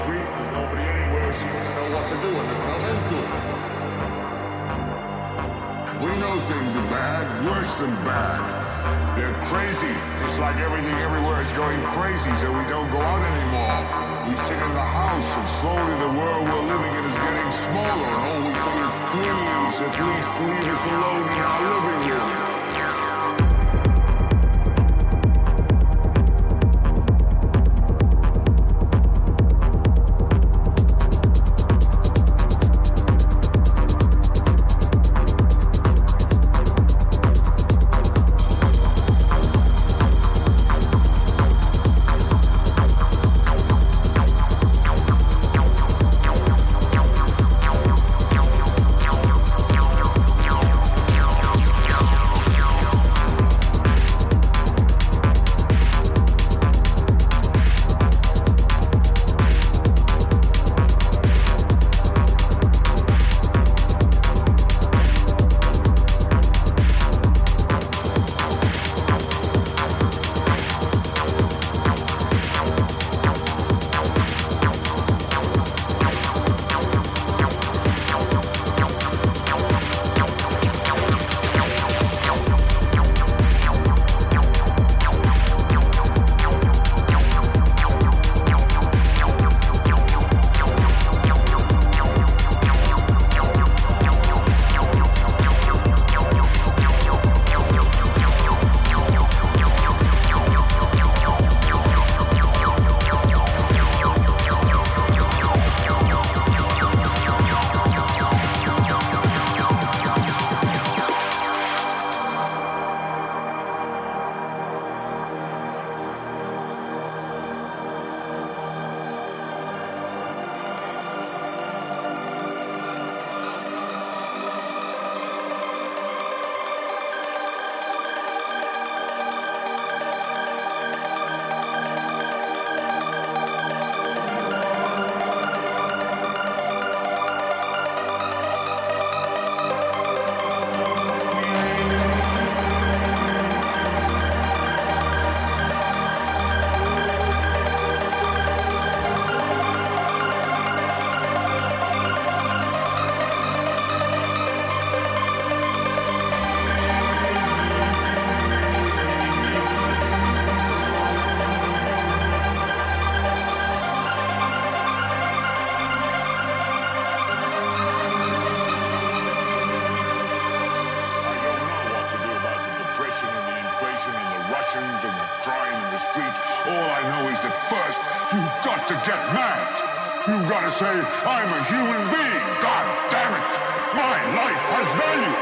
street. There's nobody anywhere know what to do, and there's no end to it. We know things are bad, worse than bad. They're crazy. It's like everything everywhere is going crazy, so we don't go out anymore. We sit in the house, and slowly the world we're living in is getting smaller, and all we say is, please, at least leave us alone in our living room. Get mad. You've got to say, I'm a human being. God damn it. My life has value.